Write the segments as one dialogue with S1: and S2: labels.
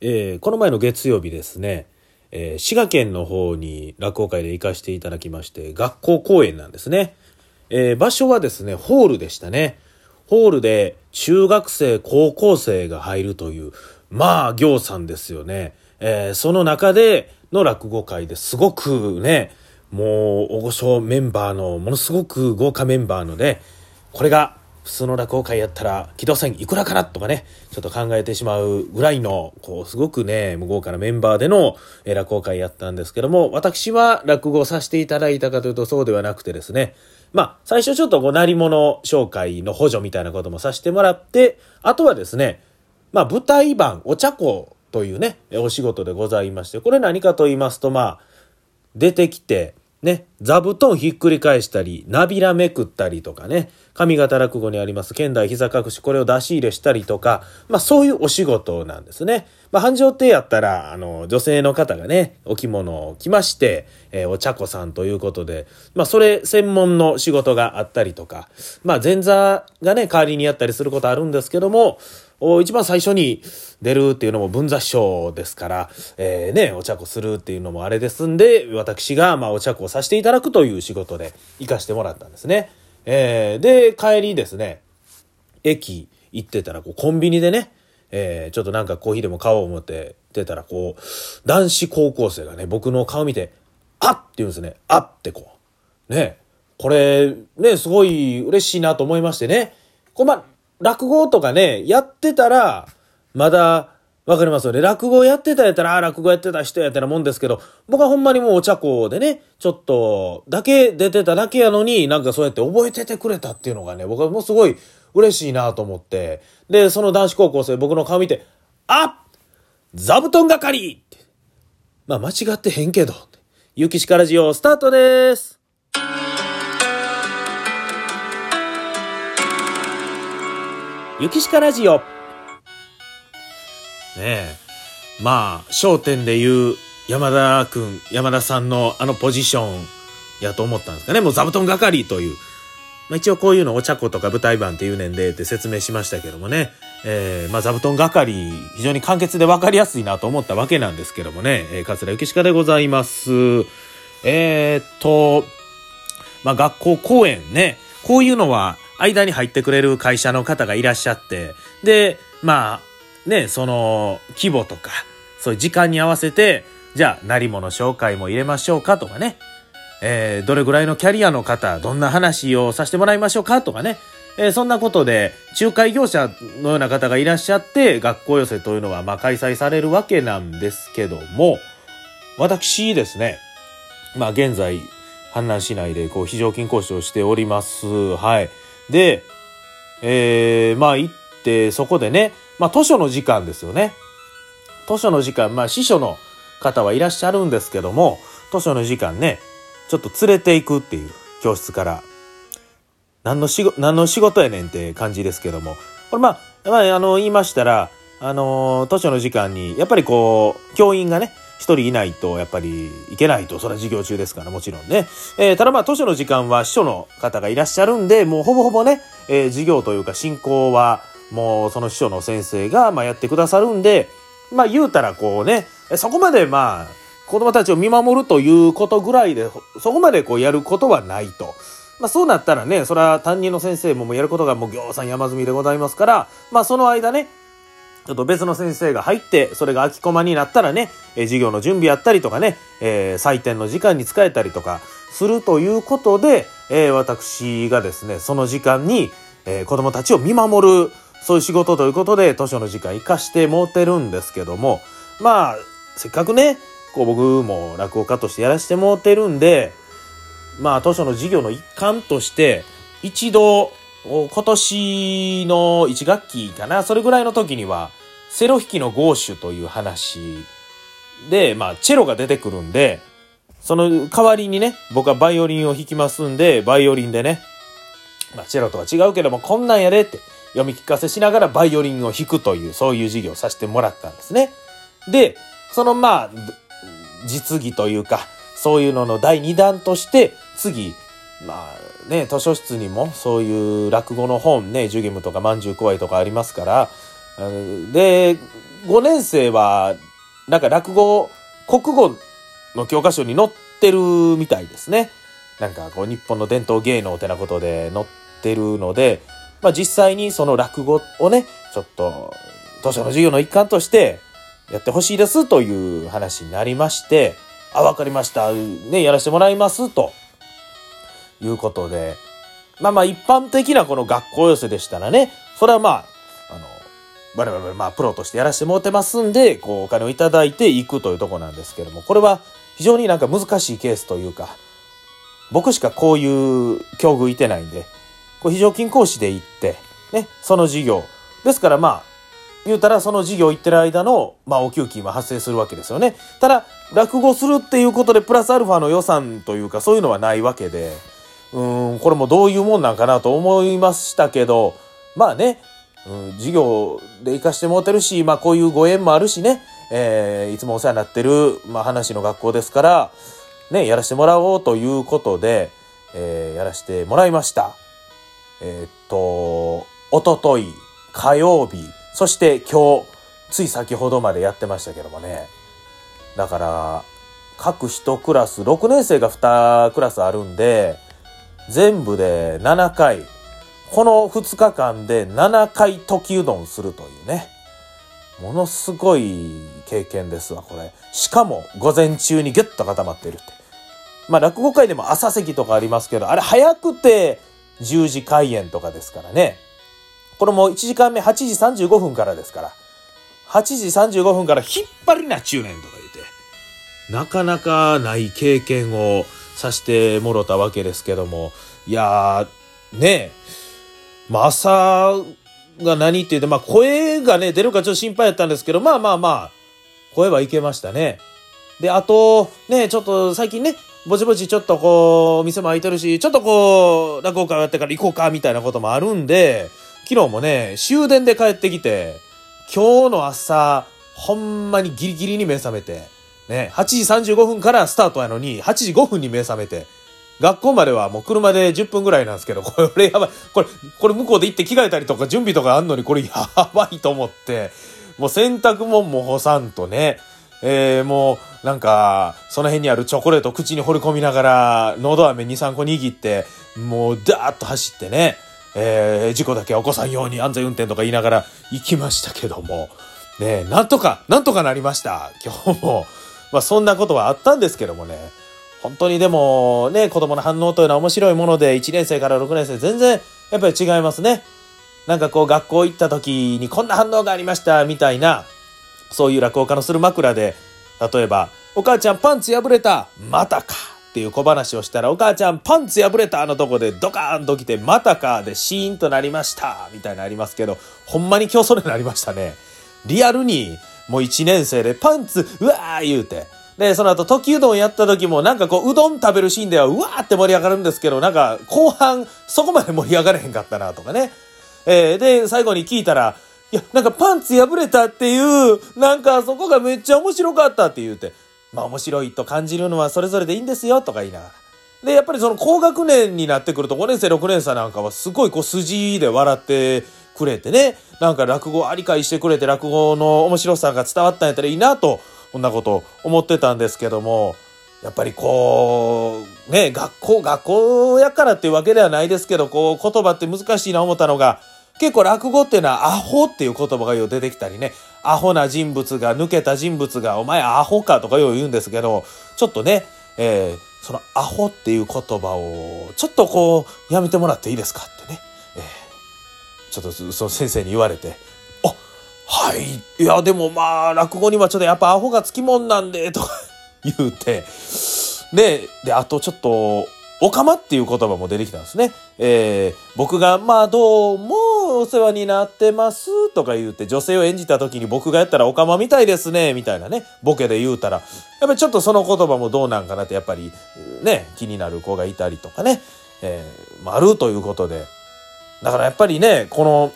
S1: えーこの前の月曜日ですね、えー滋賀県の方に落語会で行かせていただきまして、学校公演なんですね。えー場所はですね、ホールでしたね。ホールで中学生、高校生が入るという、まあ、行さんですよね。えーその中での落語会ですごくね、もう、大御所メンバーの、ものすごく豪華メンバーので、これが普通の落語会やったら、木戸さんいくらかな？とかね、ちょっと考えてしまうぐらいの、こう、すごくね、無豪華なメンバーでの落語会やったんですけども、私は落語をさせていただいたかというとそうではなくてですね、まあ、最初ちょっとこう、鳴り物紹介の補助みたいなこともさせてもらって、あとはですね、まあ、舞台版、お茶子というね、お仕事でございまして、これ何かと言いますと、まあ、出てきて、ね、座布団ひっくり返したり、なびらめくったりとかね、上方落語にあります剣台膝隠し、これを出し入れしたりとか、まあそういうお仕事なんですね。まあ繁盛亭やったら、あの、女性の方がね、お着物を着まして、えーお茶子さんということで、まあそれ専門の仕事があったりとか、まあ前座がね、代わりにやったりすることあるんですけども、一番最初に出るっていうのも文座師匠ですから、えーね、お茶子するっていうのもあれですんで、私が、まあ、お茶子をさせていただくという仕事で行かしてもらったんですね。えーで、帰りですね、駅行ってたら、こう、コンビニでね、えーちょっとなんかコーヒーでも買おう思って出たら、こう、男子高校生がね、僕の顔見て、あっって言うんですね。あってこう。ね。これ、ね、すごい嬉しいなと思いましてね。こう、まあ、落語とかね、やってたら、まだ、わかりますよね。落語やってたやったら、あ、落語やってた人やったらもんですけど、僕はほんまにもうお茶子でね、ちょっと、だけ出てただけやのに、なんかそうやって覚えててくれたっていうのがね、僕はもうすごい嬉しいなと思って。で、その男子高校生、僕の顔見て、あ座布団係って。まあ間違ってへんけど。ゆきしからじオスタートです。ゆきしかラジオ。ねえ。まあ、焦点で言う山田くん、山田さんのあのポジションやと思ったんですかね。もう座布団係という。まあ一応こういうのお茶子とか舞台版っていうねんでって説明しましたけどもね。えー、まあ座布団係、非常に簡潔で分かりやすいなと思ったわけなんですけどもね。えー、桂ゆきしかでございます。えー、っと、まあ学校公演ね。こういうのは間に入ってくれる会社の方がいらっしゃって、で、まあ、ね、その規模とか、そういう時間に合わせて、じゃあ、なり物紹介も入れましょうかとかね、えーどれぐらいのキャリアの方、どんな話をさせてもらいましょうかとかね、えーそんなことで、仲介業者のような方がいらっしゃって、学校寄せというのは、まあ、開催されるわけなんですけども、私ですね、まあ、現在、阪南市内でこう非常勤講師をしております。はい。で、えー、まあ行って、そこでね、まあ図書の時間ですよね。図書の時間、まあ司書の方はいらっしゃるんですけども、図書の時間ね、ちょっと連れて行くっていう教室から、何の仕事、何の仕事やねんって感じですけども、これまあ、まあ、あの、言いましたら、あの、図書の時間に、やっぱりこう、教員がね、一人いないと、やっぱりいけないと、それは授業中ですから、もちろんね。えーただまあ、図書の時間は秘書の方がいらっしゃるんで、もうほぼほぼね、えー授業というか進行は、もうその秘書の先生が、まあ、やってくださるんで、まあ、言うたらこうね、そこまでまあ、子供たちを見守るということぐらいで、そこまでこうやることはないと。まあそうなったらね、それは担任の先生ももうやることがもう行さん山積みでございますから、まあその間ね、ちょっと別の先生が入って、それが空きコマになったらね、え授業の準備やったりとかね、えー採点の時間に使えたりとかするということで、えー私がですね、その時間に、えー子供たちを見守る、そういう仕事ということで、図書の時間活かしてもうてるんですけども、まあ、せっかくね、こう僕も落語家としてやらせてもうてるんで、まあ、図書の授業の一環として、一度、今年の1学期かな、それぐらいの時には、セロ弾きのゴーシュという話で、まあ、チェロが出てくるんで、その代わりにね、僕はバイオリンを弾きますんで、バイオリンでね、まあ、チェロとは違うけども、こんなんやでって読み聞かせしながらバイオリンを弾くという、そういう授業をさせてもらったんですね。で、そのまあ、実技というか、そういうのの第2弾として、次、まあね、図書室にもそういう落語の本ね、ジュゲムとかまんじゅう怖いとかありますから、で、5年生は、なんか落語、国語の教科書に載ってるみたいですね。なんかこう日本の伝統芸能ってなことで載ってるので、まあ実際にその落語をね、ちょっと図書の授業の一環としてやってほしいですという話になりまして、あ、わかりました。ね、やらせてもらいますということで、まあまあ一般的なこの学校寄せでしたらね、それはまあ、あの、我々まあプロとしてやらせてもらってますんで、こうお金をいただいていくというとこなんですけども、これは非常になんか難しいケースというか、僕しかこういう境遇いてないんで、こう非常勤講師で行って、ね、その授業。ですからまあ、言うたらその授業行ってる間の、まあお給金は発生するわけですよね。ただ、落語するっていうことでプラスアルファの予算というかそういうのはないわけで、うん、これもどういうもんなんかなと思いましたけど、まあね、うん、授業で行かしてもらってるし、まあこういうご縁もあるしね、えー、いつもお世話になってる、まあ話の学校ですから、ね、やらせてもらおうということで、えー、やらせてもらいました。えー、っと、おととい、火曜日、そして今日、つい先ほどまでやってましたけどもね。だから、各1クラス、6年生が2クラスあるんで、全部で7回、この2日間で7回時うどんするというね。ものすごい経験ですわ、これ。しかも、午前中にギュッと固まってるって。まあ、落語会でも朝席とかありますけど、あれ早くて10時開演とかですからね。これも1時間目8時35分からですから。8時35分から引っ張りな中年とか言って。なかなかない経験をさしてもろたわけですけども。いやー、ねえ。まあ、朝が何って言って、まあ声がね、出るかちょっと心配やったんですけど、まあまあまあ、声はいけましたね。で、あと、ね、ちょっと最近ね、ぼちぼちちょっとこう、店も開いてるし、ちょっとこう、落語会やってから行こうか、みたいなこともあるんで、昨日もね、終電で帰ってきて、今日の朝、ほんまにギリギリに目覚めて、ね、8時35分からスタートやのに、8時5分に目覚めて、学校まではもう車で10分ぐらいなんですけど、これやばい。これ、これ向こうで行って着替えたりとか準備とかあんのにこれ やばいと思って、もう洗濯物も干さんとね、えー、もうなんか、その辺にあるチョコレート口に放り込みながら、喉飴2、3個握って、もうダーッと走ってね、えー、事故だけは起こさんように安全運転とか言いながら行きましたけども、ねなんとか、なんとかなりました。今日も。まあそんなことはあったんですけどもね。本当にでもね、子供の反応というのは面白いもので、1年生から6年生全然やっぱり違いますね。なんかこう学校行った時にこんな反応がありましたみたいな、そういう落語家のする枕で、例えば、お母ちゃんパンツ破れたまたかっていう小話をしたら、お母ちゃんパンツ破れたのとこでドカーンと来て、またかでシーンとなりましたみたいなありますけど、ほんまに今日それになりましたね。リアルに、もう1年生でパンツ、うわー言うて、で、その後、時うどんやった時も、なんかこう、うどん食べるシーンでは、うわーって盛り上がるんですけど、なんか、後半、そこまで盛り上がれへんかったな、とかね。えー、で、最後に聞いたら、いや、なんかパンツ破れたっていう、なんかそこがめっちゃ面白かったって言うて、まあ面白いと感じるのはそれぞれでいいんですよ、とか言いながら。で、やっぱりその高学年になってくると、5年生、6年生なんかはすごいこう筋で笑ってくれてね、なんか落語あ理解してくれて落語の面白さが伝わったんやったらいいなとこんなこと思ってたんですけども、やっぱりこう、ね、学校、学校やからっていうわけではないですけど、こう、言葉って難しいな思ったのが、結構落語っていうのはアホっていう言葉がよう出てきたりね、アホな人物が、抜けた人物が、お前アホかとかよう言うんですけど、ちょっとね、えー、そのアホっていう言葉を、ちょっとこう、やめてもらっていいですかってね、ちょっとその先生に言われて、あはい。いや、でもまあ、落語にはちょっとやっぱアホがつきもんなんで、とか 言うて、で、で、あとちょっと、おかまっていう言葉も出てきたんですね。えー、僕が、まあ、どうもお世話になってます、とか言うて、女性を演じた時に僕がやったらおかまみたいですね、みたいなね、ボケで言うたら、やっぱりちょっとその言葉もどうなんかなって、やっぱり、ね、気になる子がいたりとかね、えー、ま、るということで、だからやっぱりね、この、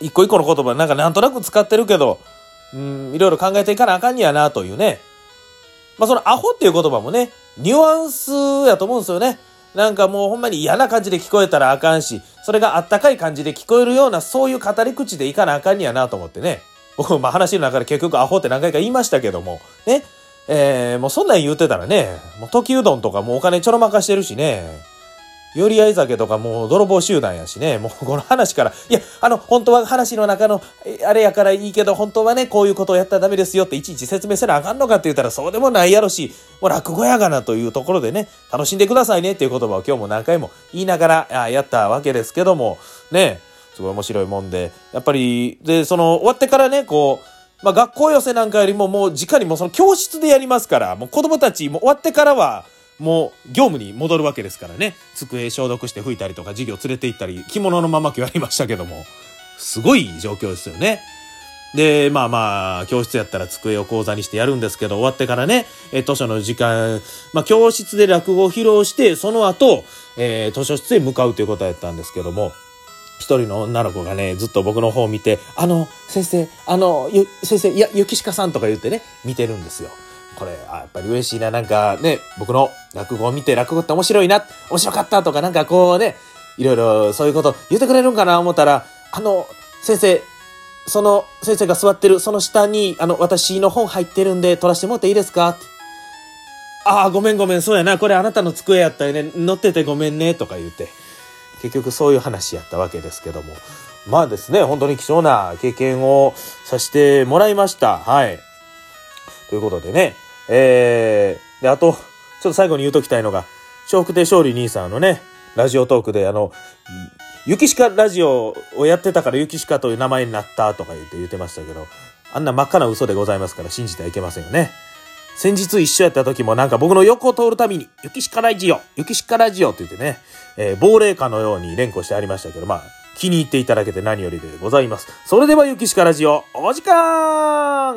S1: 一個一個の言葉なんかなんとなく使ってるけど、うん、いろいろ考えていかなあかんにやなというね。まあそのアホっていう言葉もね、ニュアンスやと思うんですよね。なんかもうほんまに嫌な感じで聞こえたらあかんし、それがあったかい感じで聞こえるようなそういう語り口でいかなあかんにやなと思ってね。僕も、まあ話の中で結局アホって何回か言いましたけども、ね。えー、もうそんなん言ってたらね、もう時うどんとかもうお金ちょろまかしてるしね、寄り合い酒とかもう泥棒集団やしね、もうこの話から、いや、あの、本当は話の中の、あれやからいいけど、本当はね、こういうことをやったらダメですよっていちいち説明せなあかんのかって言ったらそうでもないやろし、もう落語やがなというところでね、楽しんでくださいねっていう言葉を今日も何回も言いながらやったわけですけども、ね、すごい面白いもんで、やっぱり、で、その、終わってからね、こう、まあ、学校寄せなんかよりももう直にもうその教室でやりますから、もう子供たちも終わってからは、もう業務に戻るわけですからね。机消毒して拭いたりとか授業連れて行ったり、着物のまま今日やりましたけども、すごい状況ですよね。で、まあまあ、教室やったら机を講座にしてやるんですけど、終わってからね、え図書の時間、まあ教室で落語を披露して、その後、えー、図書室へ向かうということやったんですけども、一人の女の子がね、ずっと僕の方を見て、あの、先生、あの、先生、いや、ゆきしかさんとか言ってね、見てるんですよ。これ、あやっぱり嬉しいな。なんかね、僕の落語を見て落語って面白いな、面白かったとか、なんかこうね、いろいろそういうこと言ってくれるんかな思ったら、あの、先生、その先生が座ってるその下に、あの、私の本入ってるんで取らせてもらっていいですか？って。ああ、ごめんごめん、そうやな。これあなたの机やったよね。乗っててごめんね。とか言って。結局そういう話やったわけですけども。まあですね、本当に貴重な経験をさせてもらいました。はい。ということでね、えー、で、あと、ちょっと最後に言うときたいのが、笑福亭勝利兄さんのね、ラジオトークで、あの、ゆきしかラジオをやってたからゆきしかという名前になったとか言って言ってましたけど、あんな真っ赤な嘘でございますから信じてはいけませんよね。先日一緒やった時もなんか僕の横を通るたびに、ゆきしかラジオ、ゆきしかラジオって言ってね、えー、亡霊歌のように連呼してありましたけど、まあ、気に入っていただけて何よりでございます。それではゆきしかラジオ、お時間